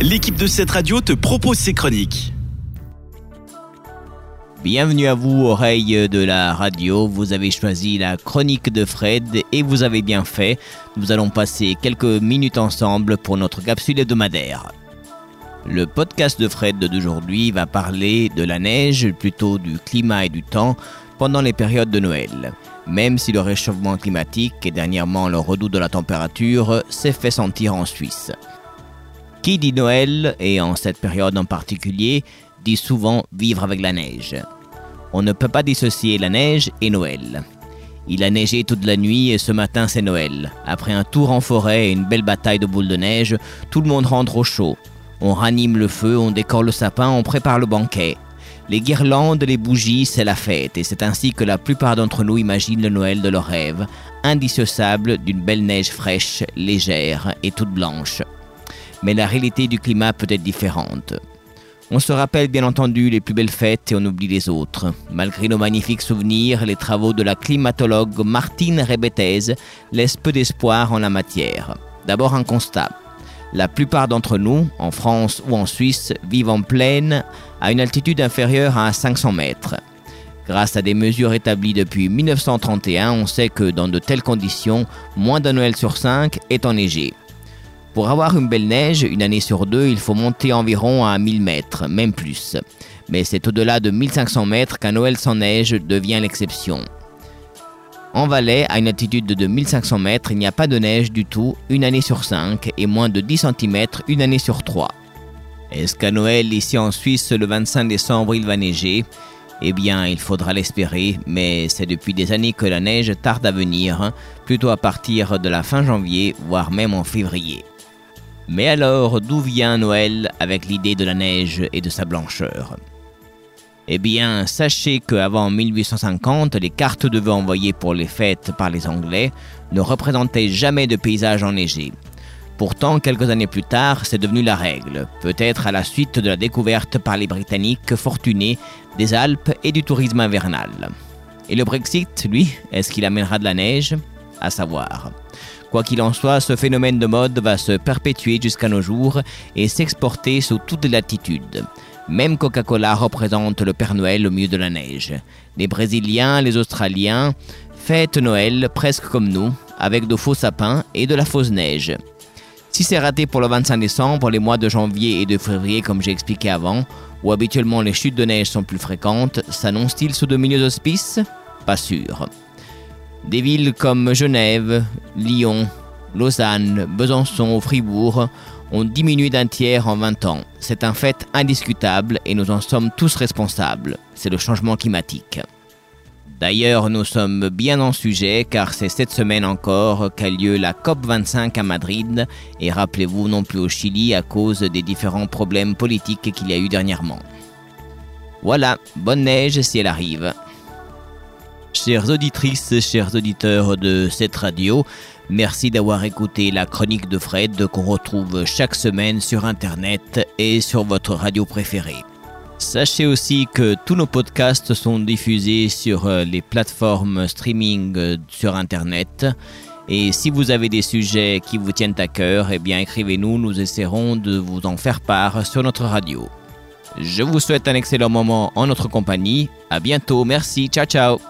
l'équipe de cette radio te propose ses chroniques. Bienvenue à vous, oreilles de la radio. Vous avez choisi la chronique de Fred et vous avez bien fait. Nous allons passer quelques minutes ensemble pour notre capsule hebdomadaire. Le podcast de Fred d'aujourd'hui va parler de la neige, plutôt du climat et du temps pendant les périodes de Noël. Même si le réchauffement climatique et dernièrement le redout de la température s'est fait sentir en Suisse. Qui dit Noël, et en cette période en particulier, dit souvent vivre avec la neige. On ne peut pas dissocier la neige et Noël. Il a neigé toute la nuit et ce matin c'est Noël. Après un tour en forêt et une belle bataille de boules de neige, tout le monde rentre au chaud. On ranime le feu, on décore le sapin, on prépare le banquet. Les guirlandes, les bougies, c'est la fête et c'est ainsi que la plupart d'entre nous imaginent le Noël de leur rêve, indissociable d'une belle neige fraîche, légère et toute blanche. Mais la réalité du climat peut être différente. On se rappelle bien entendu les plus belles fêtes et on oublie les autres. Malgré nos magnifiques souvenirs, les travaux de la climatologue Martine Rebetez laissent peu d'espoir en la matière. D'abord un constat. La plupart d'entre nous, en France ou en Suisse, vivent en plaine à une altitude inférieure à 500 mètres. Grâce à des mesures établies depuis 1931, on sait que dans de telles conditions, moins d'un Noël sur cinq est enneigé. Pour avoir une belle neige, une année sur deux, il faut monter environ à 1000 mètres, même plus. Mais c'est au-delà de 1500 mètres qu'un Noël sans neige devient l'exception. En Valais, à une altitude de 1500 mètres, il n'y a pas de neige du tout une année sur 5 et moins de 10 cm une année sur 3. Est-ce qu'à Noël, ici en Suisse, le 25 décembre, il va neiger? Eh bien, il faudra l'espérer, mais c'est depuis des années que la neige tarde à venir, hein, plutôt à partir de la fin janvier, voire même en février. Mais alors, d'où vient Noël avec l'idée de la neige et de sa blancheur? Eh bien, sachez qu'avant 1850, les cartes de vœux envoyées pour les fêtes par les Anglais ne représentaient jamais de paysages enneigés. Pourtant, quelques années plus tard, c'est devenu la règle, peut-être à la suite de la découverte par les Britanniques fortunés des Alpes et du tourisme invernal. Et le Brexit, lui, est-ce qu'il amènera de la neige? À savoir. Quoi qu'il en soit, ce phénomène de mode va se perpétuer jusqu'à nos jours et s'exporter sous toutes les latitudes. Même Coca-Cola représente le Père Noël au milieu de la neige. Les Brésiliens, les Australiens fêtent Noël presque comme nous, avec de faux sapins et de la fausse neige. Si c'est raté pour le 25 décembre, les mois de janvier et de février, comme j'ai expliqué avant, où habituellement les chutes de neige sont plus fréquentes, s'annonce-t-il sous de milieux auspices Pas sûr. Des villes comme Genève, Lyon, Lausanne, Besançon ou Fribourg ont diminué d'un tiers en 20 ans. C'est un fait indiscutable et nous en sommes tous responsables. C'est le changement climatique. D'ailleurs, nous sommes bien en sujet car c'est cette semaine encore qu'a lieu la COP25 à Madrid et rappelez-vous non plus au Chili à cause des différents problèmes politiques qu'il y a eu dernièrement. Voilà, bonne neige si elle arrive. Chères auditrices, chers auditeurs de cette radio, merci d'avoir écouté la chronique de Fred qu'on retrouve chaque semaine sur Internet et sur votre radio préférée. Sachez aussi que tous nos podcasts sont diffusés sur euh, les plateformes streaming euh, sur Internet. Et si vous avez des sujets qui vous tiennent à cœur, eh bien écrivez-nous, nous essaierons de vous en faire part sur notre radio. Je vous souhaite un excellent moment en notre compagnie. À bientôt, merci, ciao ciao.